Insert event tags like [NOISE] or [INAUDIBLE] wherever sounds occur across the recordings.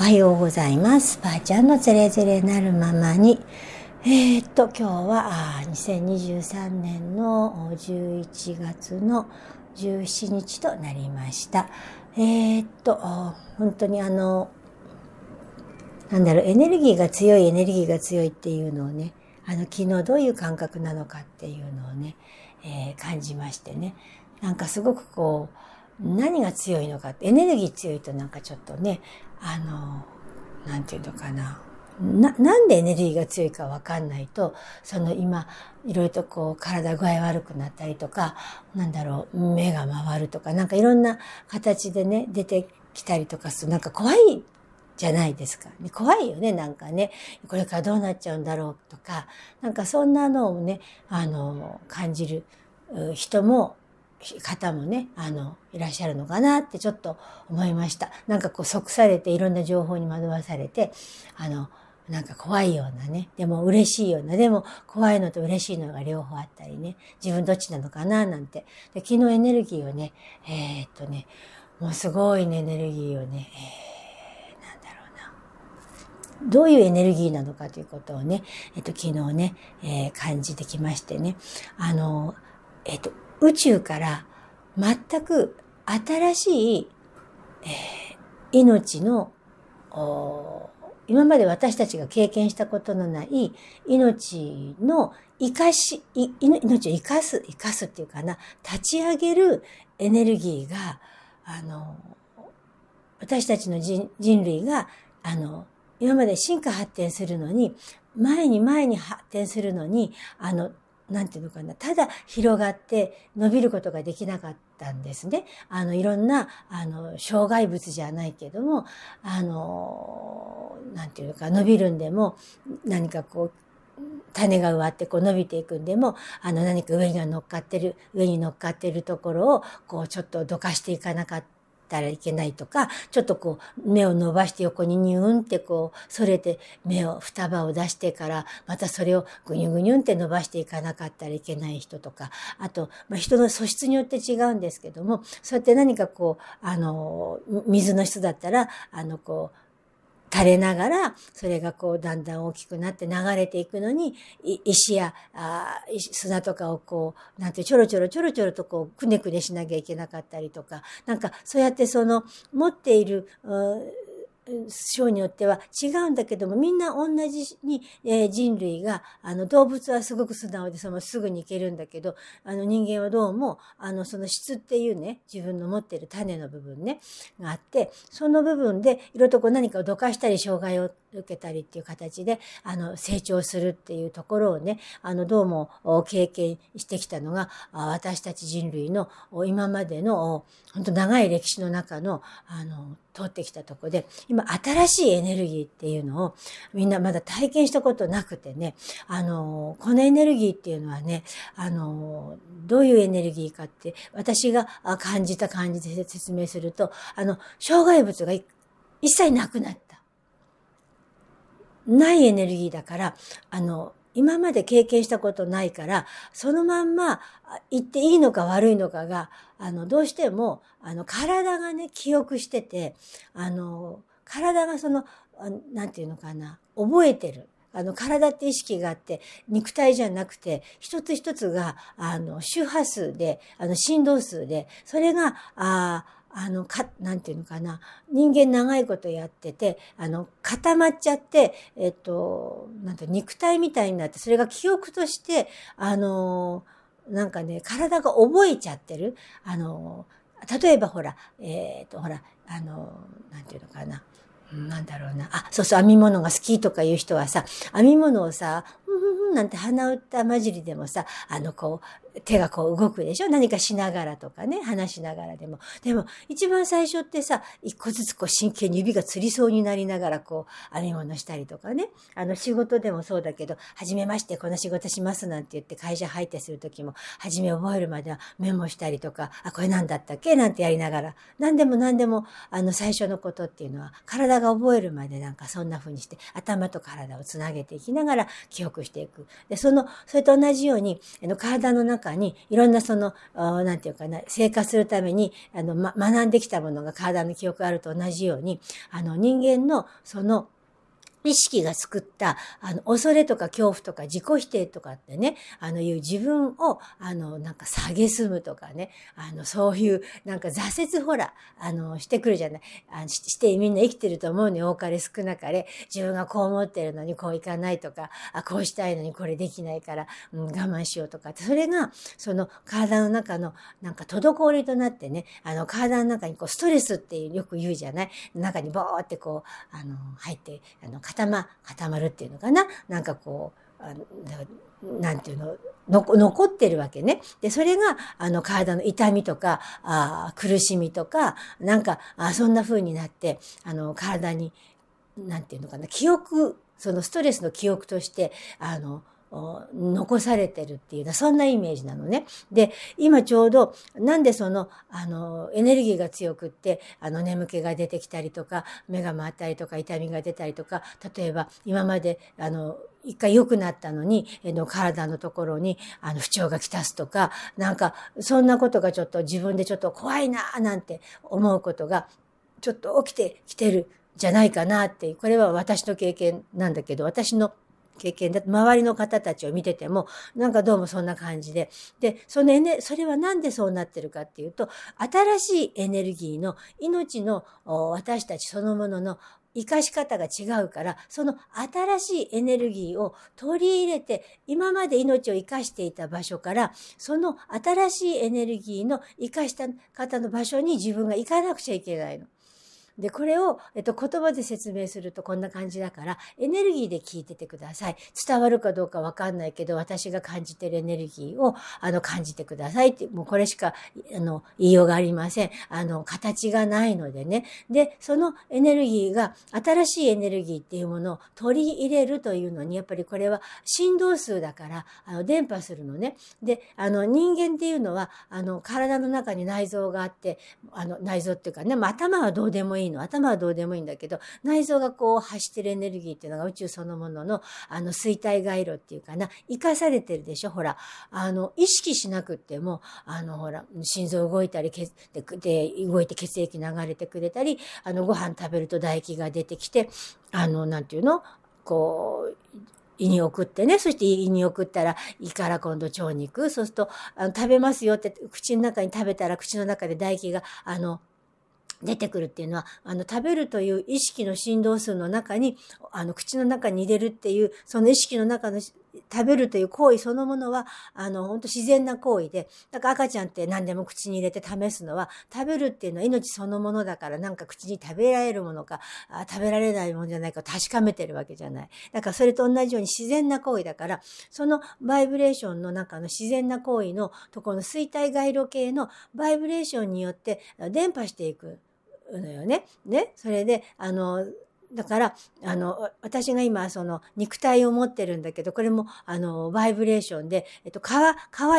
おはようございます。ばあちゃんのつれづれなるままに。えー、っと、今日はあ2023年の11月の17日となりました。えー、っと、本当にあの、なんだろう、エネルギーが強い、エネルギーが強いっていうのをね、あの、昨日どういう感覚なのかっていうのをね、えー感じましてね。なんかすごくこう、何が強いのかって、エネルギー強いとなんかちょっとね、あの、なんていうのかな。な、なんでエネルギーが強いかわかんないと、その今、いろいろとこう、体具合悪くなったりとか、なんだろう、目が回るとか、なんかいろんな形でね、出てきたりとかする。なんか怖いじゃないですか。怖いよね、なんかね。これからどうなっちゃうんだろうとか、なんかそんなのをね、あの、感じる人も、方もね、あの、いらっしゃるのかなってちょっと思いました。なんかこう、即されていろんな情報に惑わされて、あの、なんか怖いようなね、でも嬉しいような、でも怖いのと嬉しいのが両方あったりね、自分どっちなのかななんて。で昨日エネルギーをね、えーっとね、もうすごいね、エネルギーをね、えー、なんだろうな。どういうエネルギーなのかということをね、えっと、昨日ね、えー感じてきましてね、あの、えっと、宇宙から全く新しい、えー命の、今まで私たちが経験したことのない命の生かし、命を生かす、生かすっていうかな、立ち上げるエネルギーが、あの、私たちの人人類が、あの、今まで進化発展するのに、前に前に発展するのに、あの、なんていうのかな、ただ広がって伸びることができなかったんですね。あの、いろんな、あの、障害物じゃないけども、あの、なんていうか、伸びるんでも、何かこう、種が植わってこう伸びていくんでも、あの何か上に乗っかってる、上に乗っかってるところを、こうちょっとどかしていかなかったたらいけないとか、ちょっとこう目を伸ばして横にニューンってこう、それて目を、双葉を出してから、またそれをぐにゅぐにゅんって伸ばしていかなかったらいけない人とか、あと、まあ、人の素質によって違うんですけども、そうやって何かこう、あの、水の人だったら、あのこう、垂れながら、それがこうだんだん大きくなって流れていくのに、石やあ石砂とかをこう、なんてちょろちょろちょろちょろとこう、くねくねしなきゃいけなかったりとか、なんかそうやってその持っている、章によっては違うんだけども、みんな同じに、えー人類が、あの動物はすごく素直でそのすぐに行けるんだけど、あの人間はどうも、あのその質っていうね、自分の持ってる種の部分ね、があって、その部分でいろいろとこう何かをどかしたり障害を受けたりっていう形で、あの成長するっていうところをね、あのどうも経験してきたのが、私たち人類の今までの本当長い歴史の中の、あの、通ってきたとこで、今新しいエネルギーっていうのをみんなまだ体験したことなくてね、あの、このエネルギーっていうのはね、あの、どういうエネルギーかって、私が感じた感じで説明すると、あの、障害物が一切なくなった。ないエネルギーだから、あの、今まで経験したことないから、そのまんまあ言っていいのか悪いのかが、あの、どうしても、あの、体がね、記憶してて、あの、体がその、なんていうのかな、覚えてる。あの、体って意識があって、肉体じゃなくて、一つ一つが、あの、周波数で、あの、振動数で、それが、あああの、か、なんていうのかな。人間長いことやってて、あの、固まっちゃって、えっと、なんて、肉体みたいになって、それが記憶として、あの、なんかね、体が覚えちゃってる。あの、例えばほら、えっと、ほら、あの、なんていうのかな。なんだろうな。あ、そうそう、編み物が好きとかいう人はさ、編み物をさ、ふんふなんて鼻歌混じりでもさ、あの、こう、手がこう動くでしょ？何かしながらとかね、話しながらでも。でも、一番最初ってさ、一個ずつこう真剣に指がつりそうになりながらこう、編み物したりとかね。あの、仕事でもそうだけど、はじめまして、こんな仕事しますなんて言って会社入ってするときも、はじめ覚えるまではメモしたりとか、あ、これ何だったっけ？なんてやりながら、何でも何でも、あの、最初のことっていうのは、体が覚えるまでなんかそんな風にして、頭と体をつなげていきながら記憶してしていく。で、その、それと同じように、あの、体の中に、いろんなその、なんていうかな、生活するために、あの、ま、学んできたものが体の記憶があると同じように、あの、人間の、その、意識が作った、あの、恐れとか恐怖とか自己否定とかってね、あの、いう自分を、あの、なんか下げすむとかね、あの、そういう、なんか挫折ほら、あの、してくるじゃない。あししてみんな生きてると思うに多かれ少なかれ、自分がこう思ってるのにこういかないとか、あ、こうしたいのにこれできないから、うん、我慢しようとか、それが、その体の中の、なんか滞りとなってね、あの、体の中にこう、ストレスってよく言うじゃない。中にボーってこう、あの、入って、あの、固ま、固まるっていうのかな？なんかこう、あなんていうの、の残ってるわけね。で、それが、あの、体の痛みとか、あ苦しみとか、なんか、あそんな風になって、あの、体に、なんていうのかな、記憶、そのストレスの記憶として、あの、残されてるっていう、そんなイメージなのね。で、今ちょうど、なんでその、あの、エネルギーが強くって、あの、眠気が出てきたりとか、目が回ったりとか、痛みが出たりとか、例えば、今まで、あの、一回良くなったのに、えの、体のところに、あの、不調がきたすとか、なんか、そんなことがちょっと自分でちょっと怖いなーなんて思うことが、ちょっと起きてきてるじゃないかなって、これは私の経験なんだけど、私の経験だ周りの方たちを見てても、なんかどうもそんな感じで。で、そのエネ、それはなんでそうなってるかっていうと、新しいエネルギーの命の私たちそのものの生かし方が違うから、その新しいエネルギーを取り入れて、今まで命を生かしていた場所から、その新しいエネルギーの生かした方の場所に自分が行かなくちゃいけないの。で、これを、えっと、言葉で説明するとこんな感じだから、エネルギーで聞いててください。伝わるかどうかわかんないけど、私が感じてるエネルギーを、あの、感じてくださいって、もうこれしか、あの、言いようがありません。あの、形がないのでね。で、そのエネルギーが、新しいエネルギーっていうものを取り入れるというのに、やっぱりこれは振動数だから、あの、伝播するのね。で、あの、人間っていうのは、あの、体の中に内臓があって、あの、内臓っていうかね、頭はどうでもいいいの。頭はどうでもいいんだけど、内臓がこう発してるエネルギーっていうのが宇宙そのものの、あの、衰退回路っていうかな、生かされてるでしょ？ほら、あの、意識しなくっても、あの、ほら、心臓動いたり、で、動いて血液流れてくれたり、あの、ご飯食べると唾液が出てきて、あの、なんていうの？こう、胃に送ってね、そして胃に送ったら胃から今度腸に行く。そうすると、あの食べますよって口の中に食べたら口の中で唾液が、あの、出てくるっていうのは、あの、食べるという意識の振動数の中に、あの、口の中に入れるっていう、その意識の中の食べるという行為そのものは、あの、本当自然な行為で、だから赤ちゃんって何でも口に入れて試すのは、食べるっていうのは命そのものだから、なんか口に食べられるものか、あ食べられないものじゃないか確かめてるわけじゃない。だからそれと同じように自然な行為だから、そのバイブレーションの中の自然な行為のところの衰退回路系のバイブレーションによって伝播していく。のよね。ね？それで、あの、だから、あの、私が今、その、肉体を持ってるんだけど、これも、あの、バイブレーションで、えっと、皮、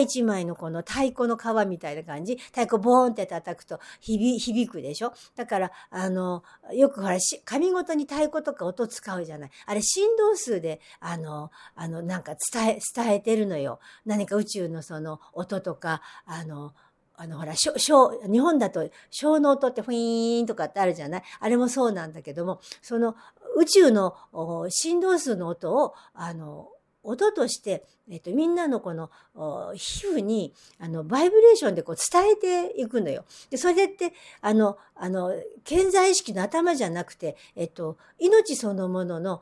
皮一枚のこの太鼓の皮みたいな感じ、太鼓ボーンって叩くと響、響くでしょ？だから、あの、よくほら、紙ごとに太鼓とか音使うじゃない。あれ、振動数で、あの、あの、なんか伝え、伝えてるのよ。何か宇宙のその音とか、あの、あの、ほら、小、日本だと小の音ってフィーンとかってあるじゃない？あれもそうなんだけども、その宇宙の振動数の音を、あの、音として、えっと、みんなのこの皮膚に、あの、バイブレーションでこう伝えていくのよ。で、それって、あの、あの、健在意識の頭じゃなくて、えっと、命そのものの、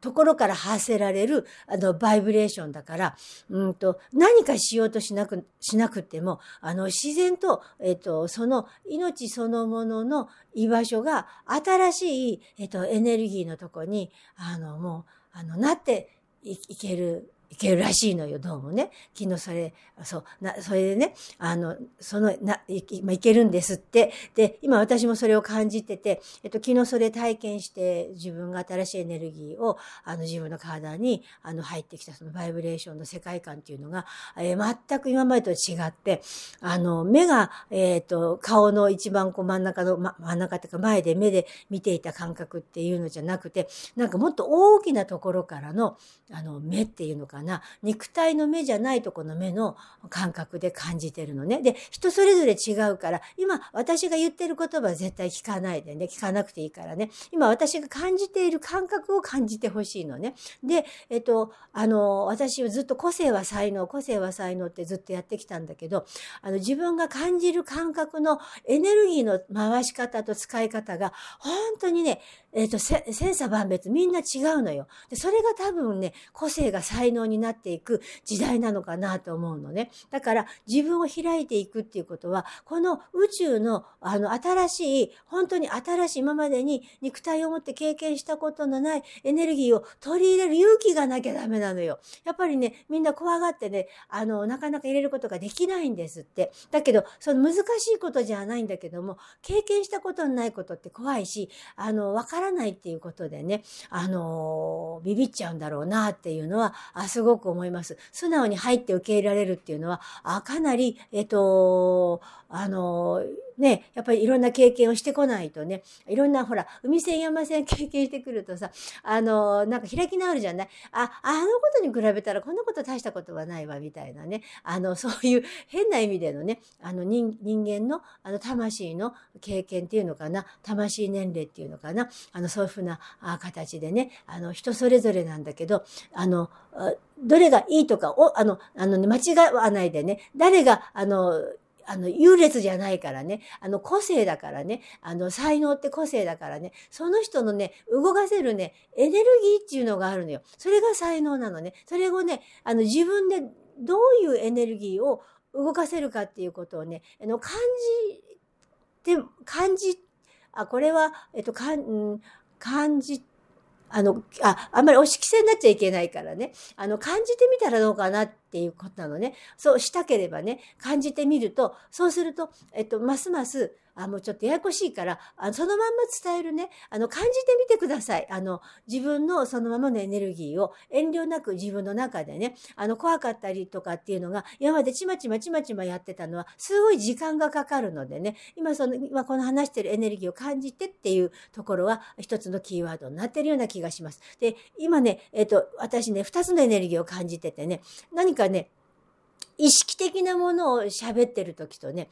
ところから発せられる、あの、バイブレーションだから、うんと、何かしようとしなく、しなくても、あの、自然と、えっと、その命そのものの居場所が、新しい、えっと、エネルギーのとこに、あの、もう、あの、なっていけるいけるらしいのよ、どうもね。昨日それ、そう、な、それでね、あの、その、な、い、まあ、いけるんですって。で、今私もそれを感じてて、えっと、昨日それ体験して、自分が新しいエネルギーを、あの、自分の体に、あの、入ってきたそのバイブレーションの世界観っていうのが、えー、全く今までと違って、あの、目が、えっ、と、顔の一番こう真ん中の、ま、真ん中っていうか前で目で見ていた感覚っていうのじゃなくて、なんかもっと大きなところからの、あの、目っていうのかな、肉体の目じゃないとこの目の感覚で感じてるのね。で、人それぞれ違うから、今私が言ってる言葉は絶対聞かないでね、聞かなくていいからね。今私が感じている感覚を感じてほしいのね。で、えっと、あの、私はずっと個性は才能、個性は才能ってずっとやってきたんだけど、あの、自分が感じる感覚のエネルギーの回し方と使い方が、本当にね、えっ、ー、と、千差万別みんな違うのよ。で、それが多分ね、個性が才能になっていく時代なのかなと思うのね。だから、自分を開いていくっていうことは、この宇宙の、あの、新しい、本当に新しい今までに肉体を持って経験したことのないエネルギーを取り入れる勇気がなきゃダメなのよ。やっぱりね、みんな怖がってね、あの、なかなか入れることができないんですって。だけど、その難しいことじゃないんだけども、経験したことのないことって怖いし、あの、わからないっていうことでね、あの、ビビっちゃうんだろうなっていうのは、あすごく思います。素直に入って受け入れられるっていうのは、あかなり、えっと、あの、ね、やっぱりいろんな経験をしてこないとね、いろんなほら、海線山線経験してくるとさ、あの、なんか開き直るじゃない？あ、あのことに比べたらこんなこと大したことはないわ、みたいなね。あの、そういう変な意味でのね、あの人人間の、あの、魂の経験っていうのかな、魂年齢っていうのかな、あの、そういうふうな形でね、あの、人それぞれなんだけど、あの、どれがいいとか、お、あの、あの、ね、間違わないでね、誰が、あの、あの、優劣じゃないからね、あの、個性だからね、あの、才能って個性だからね、その人のね、動かせるね、エネルギーっていうのがあるのよ。それが才能なのね。それをね、あの、自分でどういうエネルギーを動かせるかっていうことをね、あの、感じて、感じ、あ、これは、えっと、かん、感じあの、あ、あんまり押し着せになっちゃいけないからね。あの、感じてみたらどうかなってっていうことなのね。そうしたければね、感じてみると、そうすると、えっと、ますます、あ、もうちょっとややこしいから、あそのまんま伝えるね、あの、感じてみてください。あの、自分のそのままのエネルギーを遠慮なく自分の中でね、あの、怖かったりとかっていうのが、今までちまちまちまちまやってたのは、すごい時間がかかるのでね、今その、今この話してるエネルギーを感じてっていうところは、一つのキーワードになってるような気がします。で、今ね、えっ、と、私ね、二つのエネルギーを感じててね、何かね、意識的なものを喋ってる時とね、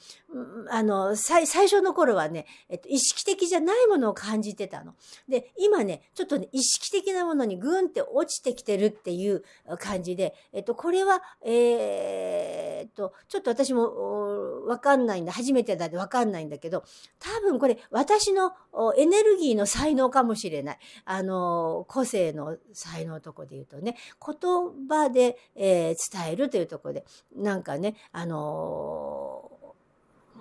あの、最、最初の頃はね、えっと、意識的じゃないものを感じてたの。で、今ね、ちょっとね、意識的なものにグンって落ちてきてるっていう感じで、えっと、これは、えー、っと、ちょっと私もわかんないんだ。初めてだってわかんないんだけど、多分これ、私のエネルギーの才能かもしれない。あの、個性の才能とこで言うとね、言葉で、えー、伝えるというところで、なんかね、あの、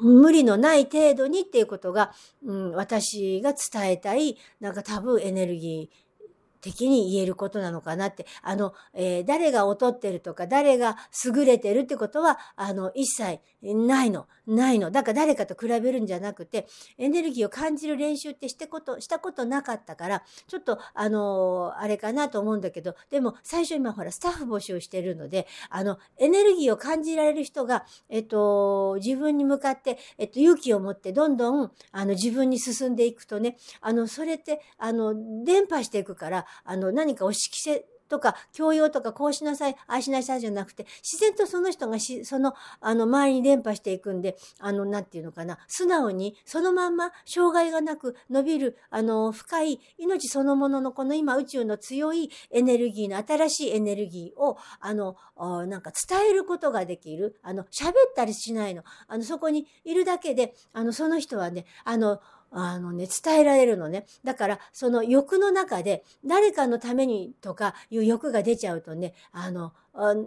無理のない程度にっていうことが、うん、私が伝えたい、なんか多分エネルギー、的に言えることなのかなって、あの、えー、誰が劣ってるとか、誰が優れてるってことは、あの、一切ないの。ないの。だから誰かと比べるんじゃなくて、エネルギーを感じる練習ってしてこと、したことなかったから、ちょっと、あのー、あれかなと思うんだけど、でも、最初今ほら、スタッフ募集してるので、あの、エネルギーを感じられる人が、えっと、自分に向かって、えっと、勇気を持って、どんどん、あの、自分に進んでいくとね、あの、それって、あの、伝播していくから、あの、何か押し着せとか、教養とか、こうしなさい、ああしなさいじゃなくて、自然とその人がし、その、あの、周りに伝播していくんで、あの、なんていうのかな、素直に、そのまんま、障害がなく、伸びる、あの、深い、命そのものの、この今、宇宙の強いエネルギーの、新しいエネルギーを、あの、なんか伝えることができる、あの、喋ったりしないの。あの、そこにいるだけで、あの、その人はね、あの、あのね、伝えられるのね。だから、その欲の中で、誰かのためにとかいう欲が出ちゃうとね、あの、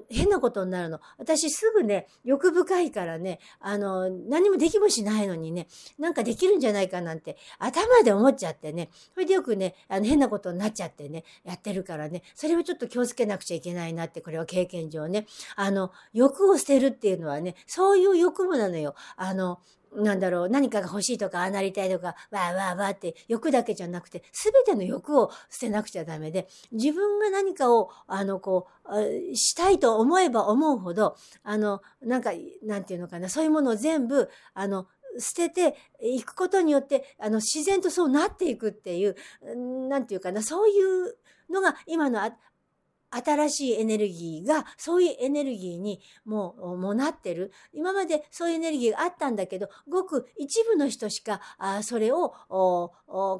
変なことになるの。私すぐね、欲深いからね、あの、何もできもしないのにね、なんかできるんじゃないかなんて、頭で思っちゃってね、それでよくね、あの、変なことになっちゃってね、やってるからね、それをちょっと気をつけなくちゃいけないなって、これは経験上ね、あの、欲を捨てるっていうのはね、そういう欲もなのよ。あの、なんだろう、何かが欲しいとか、ああなりたいとか、わーわーわーって欲だけじゃなくて、すべての欲を捨てなくちゃダメで、自分が何かを、あの、こう、したいと思えば思うほど、あの、なんか、なんていうのかな、そういうものを全部、あの、捨てていくことによって、あの、自然とそうなっていくっていう、なんていうかな、そういうのが今の新しいエネルギーが、そういうエネルギーにもう、もなってる。今までそういうエネルギーがあったんだけど、ごく一部の人しか、あそれを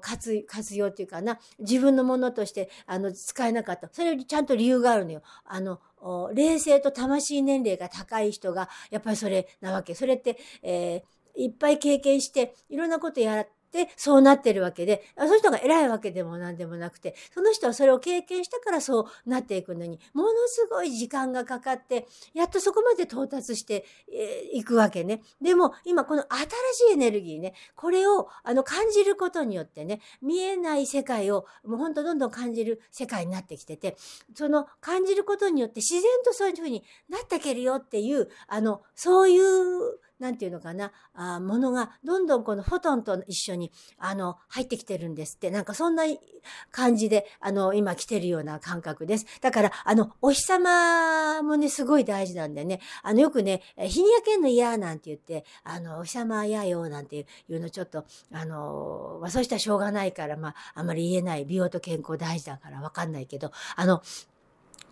活活用っていうかな、自分のものとしてあの使えなかった。それよりちゃんと理由があるのよ。あの、冷静と魂年齢が高い人が、やっぱりそれなわけ。それって、えー、いっぱい経験して、いろんなことやっで、そうなってるわけで、その人が偉いわけでも何でもなくて、その人はそれを経験したからそうなっていくのに、ものすごい時間がかかって、やっとそこまで到達していくわけね。でも、今この新しいエネルギーね、これをあの感じることによってね、見えない世界をもうほんとどんどん感じる世界になってきてて、その感じることによって自然とそういうふうになっていけるよっていう、あの、そういうなんていうのかな、あものがどんどんこのフォトンと一緒に、あの、入ってきてるんですって、なんかそんな感じで、あの、今来てるような感覚です。だから、あの、お日様もね、すごい大事なんでね、あの、よくね、日に焼けんの嫌なんて言って、あの、お日様嫌よなんていうのちょっと、あの、まあ、そうしたらしょうがないから、まあ、あまり言えない。美容と健康大事だからわかんないけど、あの、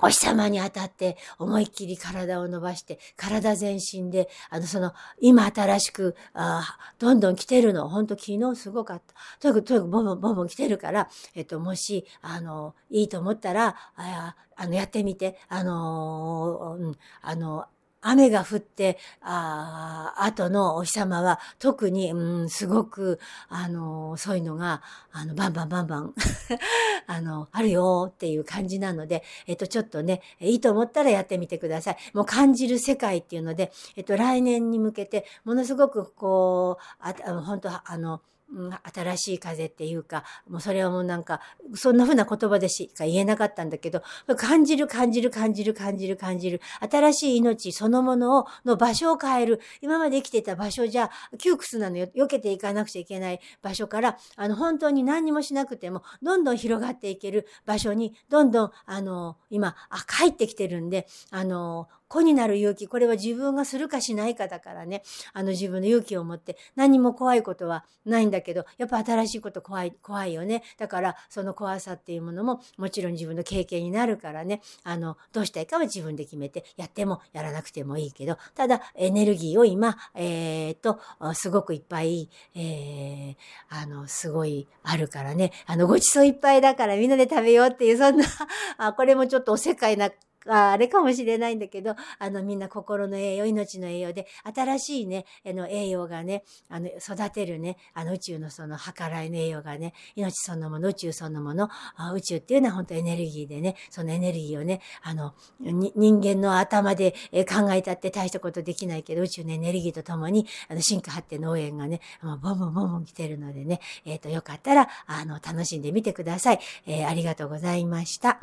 お日様に当たって思いっきり体を伸ばして、体全身で、あの、その、今新しく、あどんどん来てるの。ほんと昨日すごかった。とにかく、とにかくボンボンボンボン来てるから、えっと、もし、あの、いいと思ったら、ああの、やってみて、あの、うん、あの、雨が降って、ああ後のお日様は特に、うん、すごく、あの、そういうのが、あの、バンバンバンバン [LAUGHS] あの、あるよっていう感じなので、えっと、ちょっとね、いいと思ったらやってみてください。もう感じる世界っていうので、えっと、来年に向けて、ものすごくこう、あ、本当あの、うん、新しい風っていうか、もうそれはもうなんか、そんな風な言葉でしか言えなかったんだけど、感じる感じる感じる感じる感じる、新しい命そのものを、の場所を変える、今まで生きてた場所じゃ窮屈なのよ、避けていかなくちゃいけない場所から、あの、本当に何にもしなくても、どんどん広がっていける場所に、どんどん、あの、今、あ、帰ってきてるんで、あの、子になる勇気、これは自分がするかしないかだからね、あの自分の勇気を持って何も怖いことはないんだけど、やっぱ新しいこと怖い、怖いよね。だからその怖さっていうものももちろん自分の経験になるからね、あの、どうしたいかは自分で決めて、やってもやらなくてもいいけど、ただエネルギーを今、えー、っと、すごくいっぱい、えー、あの、すごいあるからね、あの、ごちそういっぱいだからみんなで食べようっていう、そんなあ、これもちょっとおせっかいなあれかもしれないんだけど、あの、みんな心の栄養、命の栄養で、新しいね、あの、栄養がね、あの、育てるね、あの、宇宙のその、計らいの栄養がね、命そのもの、宇宙そのもの、宇宙っていうのは本当エネルギーでね、そのエネルギーをね、あの、人間の頭で考えたって大したことできないけど、宇宙のエネルギーとともに、あの、進化発展農園がね、ボンボンボンボン来てるのでね、えっ、ー、と、よかったら、あの、楽しんでみてください。えー、ありがとうございました。